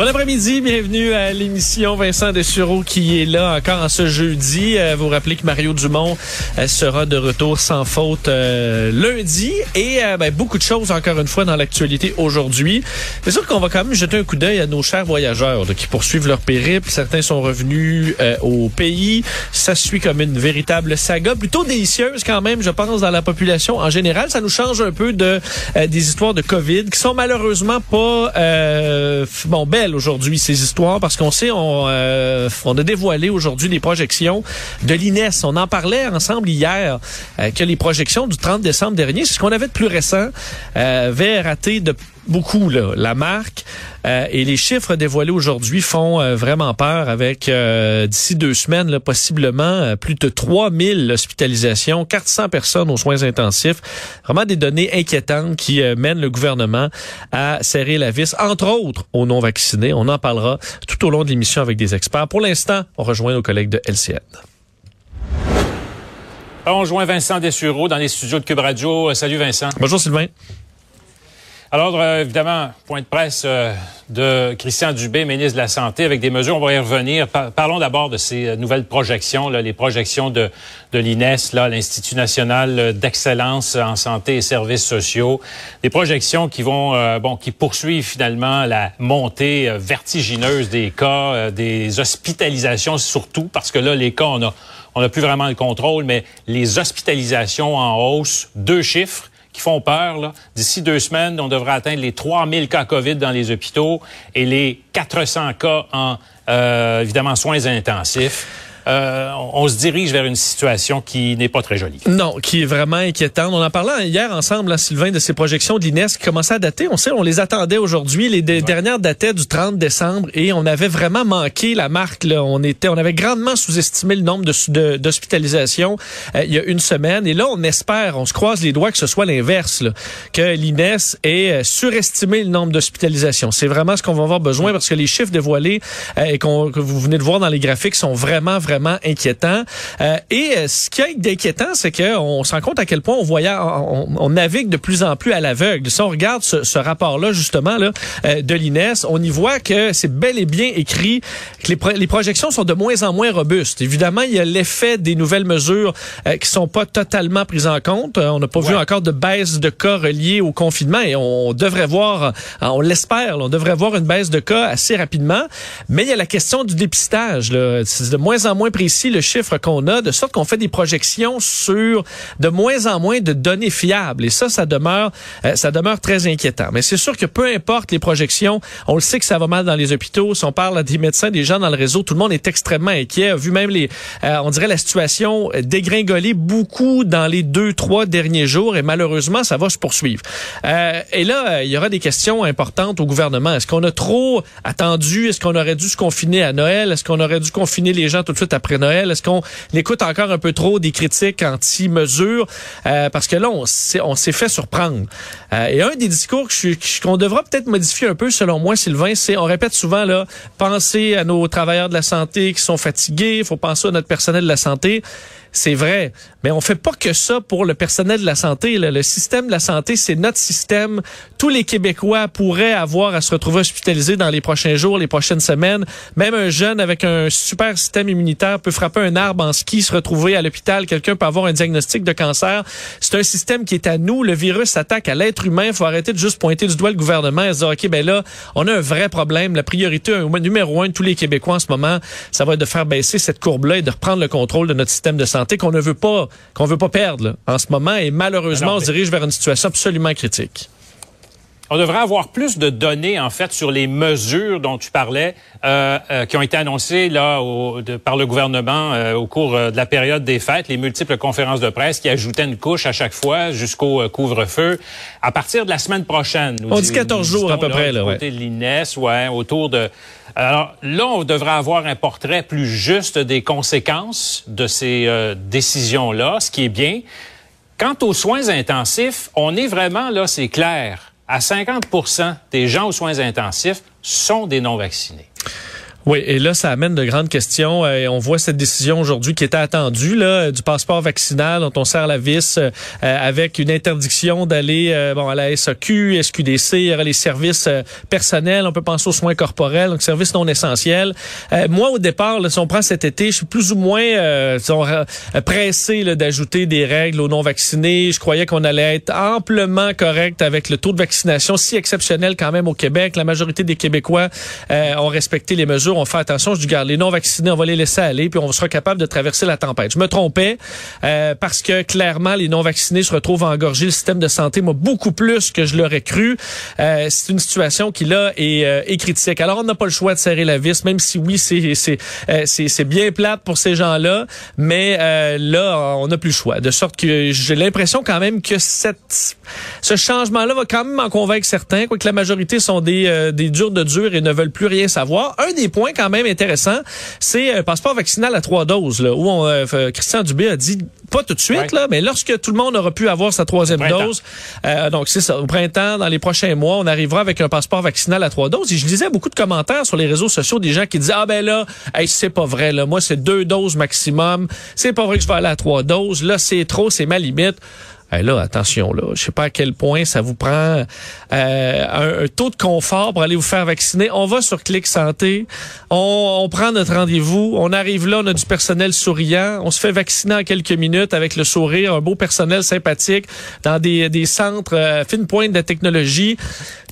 Bon après-midi, bienvenue à l'émission Vincent Dessureau qui est là encore en ce jeudi. Euh, vous rappelez que Mario Dumont euh, sera de retour sans faute euh, lundi et ben, beaucoup de choses encore une fois dans l'actualité aujourd'hui. C'est sûr qu'on va quand même jeter un coup d'œil à nos chers voyageurs qui poursuivent leur périple. Certains sont revenus au pays. Ça suit comme une véritable saga, plutôt délicieuse quand même, je pense, dans la population en général. Ça nous change un peu de des histoires de COVID qui sont malheureusement pas bon belles aujourd'hui ces histoires parce qu'on sait on, euh, on a dévoilé aujourd'hui des projections de l'INES. On en parlait ensemble hier euh, que les projections du 30 décembre dernier, c'est ce qu'on avait de plus récent, euh, avaient raté de beaucoup là, la marque euh, et les chiffres dévoilés aujourd'hui font euh, vraiment peur avec euh, d'ici deux semaines là, possiblement plus de 3000 hospitalisations, 400 personnes aux soins intensifs, vraiment des données inquiétantes qui mènent le gouvernement à serrer la vis entre autres aux non vaccinés. On en parlera tout au long de l'émission avec des experts. Pour l'instant, on rejoint nos collègues de LCN. On rejoint Vincent Dessureau dans les studios de Cube Radio. Salut Vincent. Bonjour Sylvain. Alors, euh, évidemment, point de presse euh, de Christian Dubé, ministre de la Santé, avec des mesures, on va y revenir. parlons d'abord de ces euh, nouvelles projections, les projections de, l'INES, l'Institut national d'excellence en santé et services sociaux. Des projections qui vont, bon, qui poursuivent finalement la montée vertigineuse des cas, des hospitalisations surtout, parce que là, les cas, on a, on n'a plus vraiment le contrôle, mais les hospitalisations en hausse, deux chiffres qui font peur. D'ici deux semaines, on devrait atteindre les 3000 cas COVID dans les hôpitaux et les 400 cas en, euh, évidemment, soins intensifs. Euh, on se dirige vers une situation qui n'est pas très jolie. Non, qui est vraiment inquiétante. On en parlait hier ensemble, Sylvain, de ces projections de l'INES qui commençaient à dater. On sait, on les attendait aujourd'hui. Les dernières dataient du 30 décembre et on avait vraiment manqué la marque. Là. On était, on avait grandement sous-estimé le nombre d'hospitalisations euh, il y a une semaine. Et là, on espère, on se croise les doigts que ce soit l'inverse, que l'INES ait euh, surestimé le nombre d'hospitalisations. C'est vraiment ce qu'on va avoir besoin parce que les chiffres dévoilés et que vous venez de voir dans les graphiques sont vraiment, vraiment inquiétant. Euh, et euh, ce qui est inquiétant, c'est qu'on se rend compte à quel point on, voyait, on, navigue de plus en plus à l'aveugle. Si on regarde ce, rapport-là, justement, là, euh, de l'INES, on y voit que c'est bel et bien écrit que les, projections sont de moins en moins robustes. Évidemment, il y a l'effet des nouvelles mesures qui sont pas totalement prises en compte. on n'a pas vu encore de baisse de cas reliés au confinement et on devrait voir, on l'espère, on devrait voir une baisse de cas assez rapidement. Mais il y a la question du dépistage. C'est de moins en moins précis le chiffre qu'on a, de sorte qu'on fait des projections sur de moins en moins de données fiables. Et ça, ça demeure, euh, ça demeure très inquiétant. Mais c'est sûr que peu importe les projections, on le sait que ça va mal dans les hôpitaux. Si on parle à des médecins, des gens dans le réseau, tout le monde est extrêmement inquiet. Vu même les, euh, on dirait la situation dégringoler beaucoup dans les deux, trois derniers jours. Et malheureusement, ça va se poursuivre. Euh, et là, il y aura des questions importantes au gouvernement. Est-ce qu'on a trop attendu? Est-ce qu'on aurait dû se confiner à Noël? Est-ce qu'on aurait dû confiner les gens tout de suite après Noël? Est-ce qu'on écoute encore un peu trop des critiques anti-mesures? Euh, parce que là, on s'est fait surprendre. Euh, et un des discours qu'on devra peut-être modifier un peu, selon moi, Sylvain, c'est, on répète souvent, là, penser à nos travailleurs de la santé qui sont fatigués, il faut penser à notre personnel de la santé. C'est vrai, mais on fait pas que ça pour le personnel de la santé. Le système de la santé, c'est notre système. Tous les Québécois pourraient avoir à se retrouver hospitalisés dans les prochains jours, les prochaines semaines. Même un jeune avec un super système immunitaire peut frapper un arbre en ski, se retrouver à l'hôpital. Quelqu'un peut avoir un diagnostic de cancer. C'est un système qui est à nous. Le virus s'attaque à l'être humain. Il faut arrêter de juste pointer du doigt le gouvernement et se dire, OK, ben là, on a un vrai problème. La priorité numéro un de tous les Québécois en ce moment, ça va être de faire baisser cette courbe-là et de reprendre le contrôle de notre système de santé qu'on ne veut pas qu'on veut pas perdre en ce moment et malheureusement on se dirige vers une situation absolument critique. On devrait avoir plus de données, en fait, sur les mesures dont tu parlais, euh, euh, qui ont été annoncées là au, de, par le gouvernement euh, au cours de la période des fêtes, les multiples conférences de presse qui ajoutaient une couche à chaque fois jusqu'au couvre-feu. À partir de la semaine prochaine, nous on dit 14 jours à peu près, là, ouais. de l'INES, ouais, autour de alors là, on devrait avoir un portrait plus juste des conséquences de ces euh, décisions-là, ce qui est bien. Quant aux soins intensifs, on est vraiment là, c'est clair. À 50% des gens aux soins intensifs sont des non-vaccinés. Oui, et là, ça amène de grandes questions. Et on voit cette décision aujourd'hui qui était attendue là, du passeport vaccinal dont on serre la vis euh, avec une interdiction d'aller euh, bon à la SAQ, SQDC, les services euh, personnels. On peut penser aux soins corporels, donc services non essentiels. moi, au départ, là, si on prend cet été, je suis plus ou moins pressé d'ajouter des règles aux non vaccinés. Je croyais qu'on allait être amplement correct avec le taux de vaccination si exceptionnel quand même au Québec. La majorité des Québécois ont respecté les mesures on fait attention, je dis, garde, les non-vaccinés, on va les laisser aller, puis on sera capable de traverser la tempête. Je me trompais, euh, parce que clairement, les non-vaccinés se retrouvent à engorger le système de santé, moi, beaucoup plus que je l'aurais cru. Euh, c'est une situation qui, là, est, euh, est, critique. Alors, on n'a pas le choix de serrer la vis, même si, oui, c'est c'est bien plate pour ces gens-là, mais là, on n'a plus le choix. De sorte que j'ai l'impression quand même que cette, ce changement-là va quand même en convaincre certains, quoique la majorité sont des, des durs de dur et ne veulent plus rien savoir. Un des quand même intéressant, c'est un passeport vaccinal à trois doses, là, où on, euh, Christian Dubé a dit pas tout de suite, là, mais lorsque tout le monde aura pu avoir sa troisième dose, euh, donc c'est ça, au printemps, dans les prochains mois, on arrivera avec un passeport vaccinal à trois doses. Et je lisais beaucoup de commentaires sur les réseaux sociaux des gens qui disaient ah ben là, hey, c'est pas vrai, là, moi c'est deux doses maximum, c'est pas vrai que je vais aller à trois doses, là c'est trop, c'est ma limite. Eh là, attention, là, je sais pas à quel point ça vous prend euh, un, taux de confort pour aller vous faire vacciner. On va sur Clic Santé, on, prend notre rendez-vous, on arrive là, on a du personnel souriant, on se fait vacciner en quelques minutes avec le sourire, un beau personnel sympathique dans des, des centres euh, fine pointe de technologie.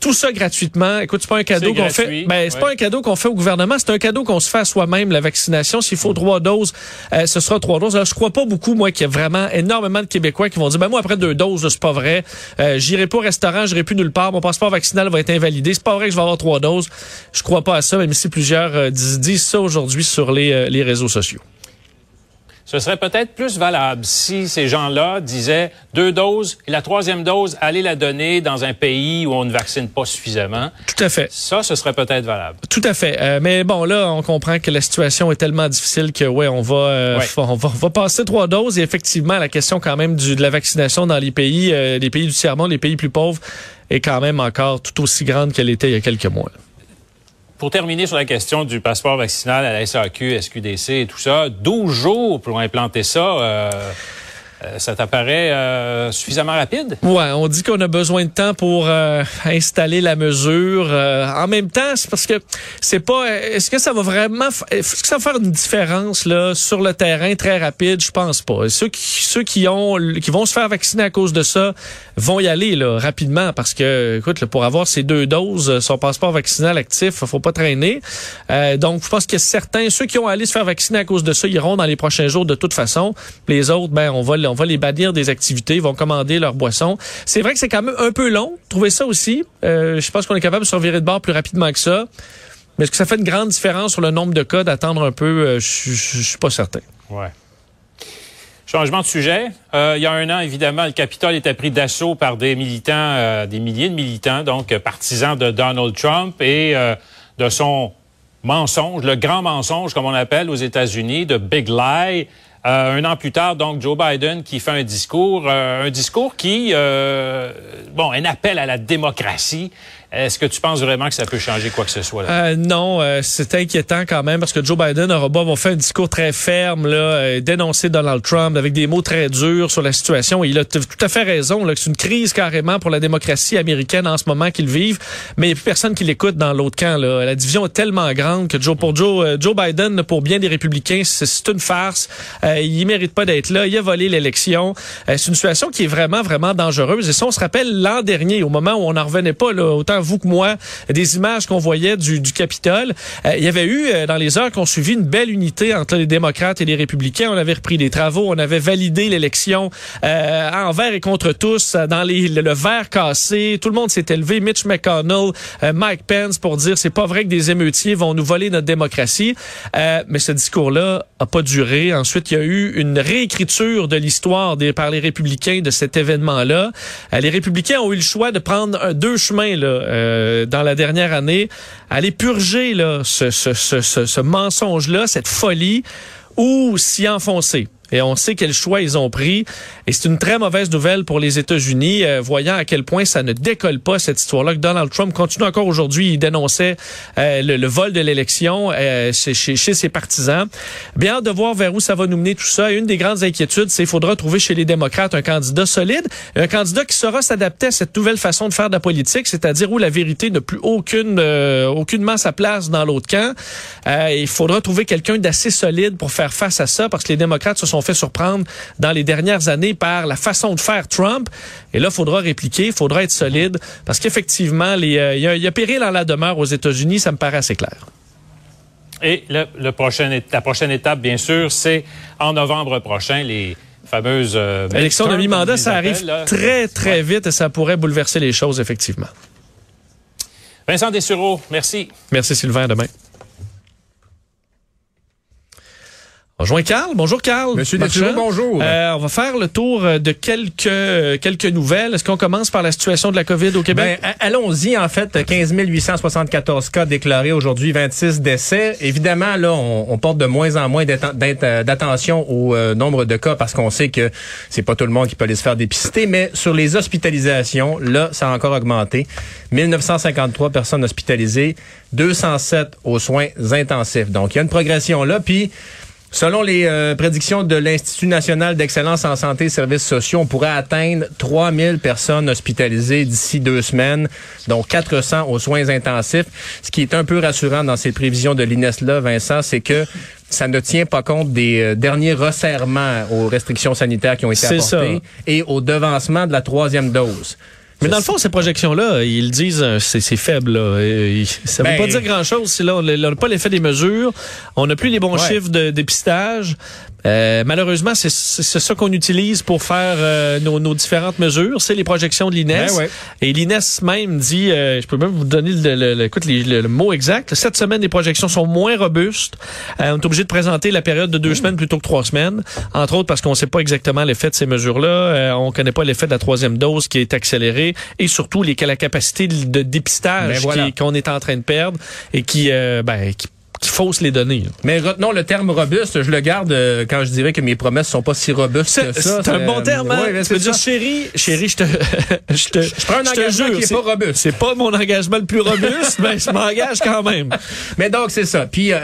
Tout ça gratuitement. Écoute, c'est pas un cadeau qu'on fait. Ben, c'est pas un cadeau qu'on fait au gouvernement, c'est un cadeau qu'on se fait à soi-même, la vaccination. S'il faut trois doses, euh, ce sera trois doses. Alors, je crois pas beaucoup, moi, qu'il y a vraiment énormément de Québécois qui vont dire, ben, moi, après deux doses, c'est pas vrai. Euh, j'irai pas au restaurant, j'irai plus nulle part. Mon passeport vaccinal va être invalidé. C'est pas vrai que je vais avoir trois doses. Je crois pas à ça, même si plusieurs euh, disent, ça aujourd'hui sur les, les réseaux sociaux ce serait peut-être plus valable si ces gens-là disaient deux doses et la troisième dose, allez la donner dans un pays où on ne vaccine pas suffisamment. Tout à fait. Ça, ce serait peut-être valable. Tout à fait. Euh, mais bon, là, on comprend que la situation est tellement difficile que, ouais, on va, euh, on va, on va passer trois doses et effectivement, la question quand même du, de la vaccination dans les pays, euh, les pays du tiers-monde, les pays plus pauvres, est quand même encore tout aussi grande qu'elle était il y a quelques mois. Pour terminer sur la question du passeport vaccinal à la SAQ, SQDC et tout ça, 12 jours pour implanter ça. Euh, ça t'apparaît euh, suffisamment rapide? Ouais, on dit qu'on a besoin de temps pour euh, installer la mesure. en même temps, c'est parce que c'est pas. Est-ce que ça va vraiment, est-ce que ça va faire une différence là sur le terrain très rapide? Je pense pas. ceux qui ceux qui ont, qui vont se faire vacciner à cause de ça, vont y aller là rapidement parce que, écoute, pour avoir ces deux doses, son passeport vaccinal actif, faut pas traîner. donc, je pense que certains, ceux qui ont allé se faire vacciner à cause de ça, iront dans les prochains jours de toute façon. Les autres, ben, on va on va les bannir des activités, ils vont commander leurs boissons. C'est vrai que c'est quand même un peu long, trouver ça aussi. Euh, je pense qu'on est capable de se revirer de bord plus rapidement que ça. Mais est-ce que ça fait une grande différence sur le nombre de cas d'attendre un peu? Euh, je suis pas certain. Ouais. Changement de sujet. Euh, il y a un an, évidemment, le Capitole était pris d'assaut par des militants, des milliers de militants, donc partisans de Donald Trump et de son mensonge, le grand mensonge, comme on l'appelle aux États-Unis, de Big Lie. Euh, un an plus tard, donc, Joe Biden qui fait un discours, euh, un discours qui, euh, bon, un appel à la démocratie. Est-ce que tu penses vraiment que ça peut changer quoi que ce soit? Là? Euh, non, euh, c'est inquiétant quand même parce que Joe Biden aura beau fait un discours très ferme, là, euh, dénoncer Donald Trump avec des mots très durs sur la situation. il a tout à fait raison là, que c'est une crise carrément pour la démocratie américaine en ce moment qu'ils vivent, mais il n'y a plus personne qui l'écoute dans l'autre camp. Là. La division est tellement grande que Joe, pour Joe, Joe Biden, pour bien des républicains, c'est une farce. il mérite pas d'être là. Il a volé l'élection. c'est une situation qui est vraiment, vraiment dangereuse. Et si on se rappelle l'an dernier, au moment où on n'en revenait pas, là, autant vous que moi, des images qu'on voyait du, du Capitole. Euh, il y avait eu, euh, dans les heures qu'on suivi, une belle unité entre les démocrates et les républicains. On avait repris des travaux, on avait validé l'élection euh, envers et contre tous, dans les, le, verre cassé. Tout le monde s'est élevé. Mitch McConnell, Mike Pence pour dire c'est pas vrai que des émeutiers vont nous voler notre démocratie. mais ce discours-là a pas duré. Ensuite, il y a eu une réécriture de l'histoire par les républicains de cet événement-là. les républicains ont eu le choix de prendre deux chemins là, dans la dernière année. Aller purger là, ce, ce, ce, ce mensonge-là, cette folie, ou s'y enfoncer. Et on sait quel choix ils ont pris. Et c'est une très mauvaise nouvelle pour les États-Unis, euh, voyant à quel point ça ne décolle pas cette histoire-là. Donald Trump continue encore aujourd'hui, il dénonçait euh, le, vol de l'élection euh, chez, chez, ses partisans. Bien de voir vers où ça va nous mener tout ça. Et une des grandes inquiétudes, c'est qu'il faudra trouver chez les démocrates un candidat solide, un candidat qui saura s'adapter à cette nouvelle façon de faire de la politique, c'est-à-dire où la vérité n'a plus aucune, aucunement sa place dans l'autre camp. il faudra trouver quelqu'un d'assez solide pour faire face à ça, parce que les démocrates se sont fait surprendre dans les dernières années par la façon de faire Trump. Et là, il faudra répliquer, il faudra être solide, parce qu'effectivement, euh, il y, a péril en la demeure aux États-Unis, ça me paraît assez clair. Et le, prochain, la prochaine étape, bien sûr, c'est en novembre prochain, les fameuses... Euh, Élection de mi-mandat, ça arrive très, très vite et ça pourrait bouleverser les choses, effectivement. Vincent Dessureau, merci. Merci Sylvain, demain. On rejoint Carl. Bonjour Carl. Monsieur Deschamps, bonjour. Euh, on va faire le tour euh, de quelques euh, quelques nouvelles. Est-ce qu'on commence par la situation de la COVID au Québec? Ben, allons-y. En fait, 15 874 cas déclarés aujourd'hui, 26 décès. Évidemment, là, on, porte de moins en moins d'attention au nombre de cas parce qu'on sait que c'est pas tout le monde qui peut aller se faire dépister. Mais sur les hospitalisations, là, ça a encore augmenté. 1953 personnes hospitalisées, 207 aux soins intensifs. Donc, il y a une progression là. Puis, Selon les euh, prédictions de l'Institut national d'excellence en santé et services sociaux, on pourrait atteindre 3000 personnes hospitalisées d'ici deux semaines, dont 400 aux soins intensifs. Ce qui est un peu rassurant dans ces prévisions de l'INES-là, Vincent, c'est que ça ne tient pas compte des euh, derniers resserrements aux restrictions sanitaires qui ont été apportées et au devancement de la troisième dose. Mais dans le fond, ces projections-là, ils disent euh, c'est faible. Là. Ça ne veut ben, pas dire grand-chose si là, on n'a pas l'effet des mesures. On n'a plus les bons chiffres de dépistage. Euh, malheureusement, c'est ça qu'on utilise pour faire euh, nos, nos, différentes mesures. C'est les projections de l'INES. Ben Et l'INES même dit, euh, je peux même vous donner le, le, écoute, le, mot exact. Cette semaine, les projections sont moins robustes. on est obligé de présenter la période de deux mmh. semaines plutôt que trois semaines. Entre autres parce qu'on ne sait pas exactement l'effet de ces mesures-là. on ne connaît pas l'effet de la troisième dose qui est accélérée. Et surtout, les, la capacité de dépistage ben qu'on est en train de perdre et qui, ben, qui qui fausse les données. Mais retenons le terme robuste, je le garde euh, quand je dirais que mes promesses sont pas si robustes que ça. C'est un bon terme. Hein? Ouais, dire chérie, chérie, je te je te je prends un engagement qui est, pas robuste. C'est pas mon engagement le plus robuste, mais je m'engage quand même. Mais donc c'est ça. Puis euh,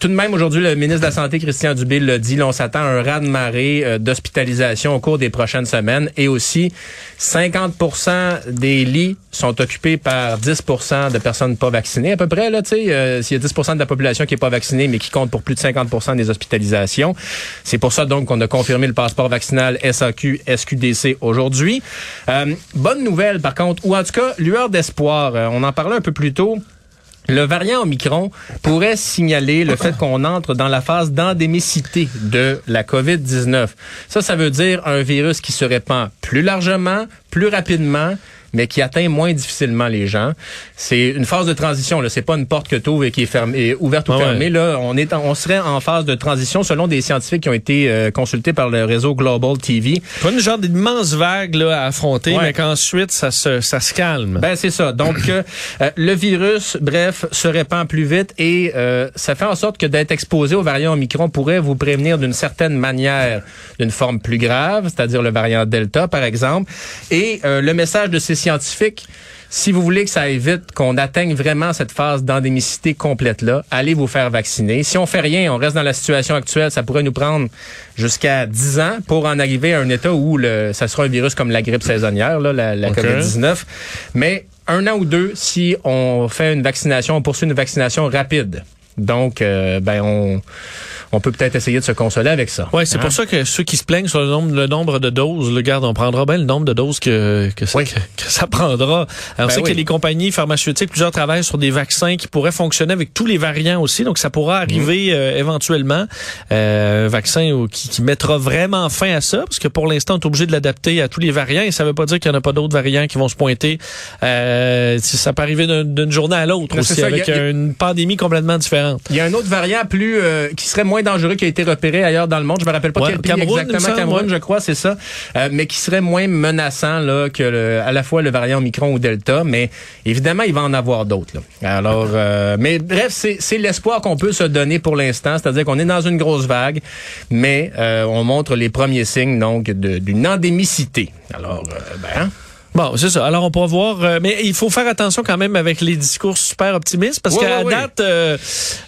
tout de même aujourd'hui le ministre de la santé Christian Dubé l'a dit, là, on s'attend à un raz-de-marée euh, d'hospitalisation au cours des prochaines semaines et aussi 50% des lits sont occupés par 10% de personnes pas vaccinées à peu près là, tu sais, s'il y a 10% de la population qui n'est pas vaccinée, mais qui compte pour plus de 50 des hospitalisations. C'est pour ça donc qu'on a confirmé le passeport vaccinal SAQ, SQDC aujourd'hui. Euh, bonne nouvelle par contre, ou en tout cas, lueur d'espoir. Euh, on en parlait un peu plus tôt. Le variant Omicron pourrait signaler le fait qu'on entre dans la phase d'endémicité de la COVID-19. Ça, ça veut dire un virus qui se répand plus largement, plus rapidement, mais qui atteint moins difficilement les gens. C'est une phase de transition. Là, c'est pas une porte que tu ouvres et qui est fermée, ouverte ou ah fermée. Là, on est, on serait en phase de transition selon des scientifiques qui ont été euh, consultés par le réseau Global TV. Pas une genre d'immense vague là à affronter, mais qu'ensuite ça se, ça se calme. Ben c'est ça. Donc euh, euh, le virus, bref, se répand plus vite et ça fait en sorte que d'être exposé au variant Omicron pourrait vous prévenir d'une certaine manière d'une forme plus grave, c'est-à-dire le variant Delta par exemple. Et le message de ces scientifique. Si vous voulez que ça aille vite, qu'on atteigne vraiment cette phase d'endémicité complète-là, allez vous faire vacciner. Si on fait rien, on reste dans la situation actuelle, ça pourrait nous prendre jusqu'à 10 ans pour en arriver à un état où le, ça sera un virus comme la grippe saisonnière, là, la, la COVID-19. Mais un an ou deux, si on fait une vaccination, on poursuit une vaccination rapide. Donc, euh, ben on on peut peut-être essayer de se consoler avec ça. Oui, c'est pour Hein? ça que ceux qui se plaignent sur le nombre, le nombre de doses, le garde, on prendra bien le nombre de doses que, que, ça, Oui. que, que ça prendra. Alors, on Ben sait oui. que les compagnies pharmaceutiques, plusieurs travaillent sur des vaccins qui pourraient fonctionner avec tous les variants aussi, donc ça pourra arriver euh, éventuellement. Euh, un vaccin où- qui, qui mettra vraiment fin à ça, parce que pour l'instant, on est obligé de l'adapter à tous les variants, et ça veut pas dire qu'il n'y en a pas d'autres variants qui vont se pointer. Euh, ça peut arriver d'un- d'une journée à l'autre c'est aussi, ça, avec a- une pandémie complètement différente. Il y a un autre variant plus euh, qui serait moins dangereux qui a été repéré ailleurs dans le monde. Je me rappelle pas Ouais, quel pays Cameroun, exactement. Cameroun, je crois, c'est ça. Euh, mais qui serait moins menaçant là que le- à la fois le variant Omicron ou Delta. Mais évidemment, il va en avoir d'autres. Alors, euh, mais bref, c'est l'espoir qu'on peut se donner pour l'instant. C'est-à-dire qu'on est dans une grosse vague, mais euh, on montre les premiers signes donc d'une endémicité. Alors, euh, ben. Bon, c'est ça. Alors, on pourra voir. euh, mais il faut faire attention quand même avec les discours super optimistes parce Ouais, qu'à ouais, ouais. date, euh,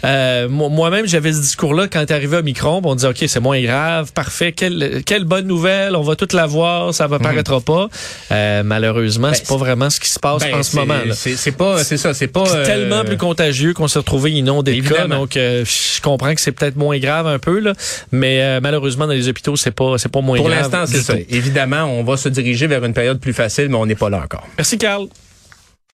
euh, mo- moi-même, j'avais ce discours-là quand est arrivé Omicron. On disait, OK, c'est moins grave, parfait. Quelle, quelle bonne nouvelle. On va tout la voir. Ça va paraîtra pas. Euh, malheureusement, c'est pas vraiment ce qui se passe ben, en ce moment. C'est pas, c'est ça, c'est pas euh, tellement plus contagieux qu'on s'est retrouvé inondé de cas. Donc, euh, je comprends que c'est peut-être moins grave un peu, là, mais euh, malheureusement, dans les hôpitaux, c'est pas, c'est pas moins Pour grave. l'instant, c'est ça. Évidemment, on va se diriger vers une période plus facile, on n'est pas là encore. Merci, Carl.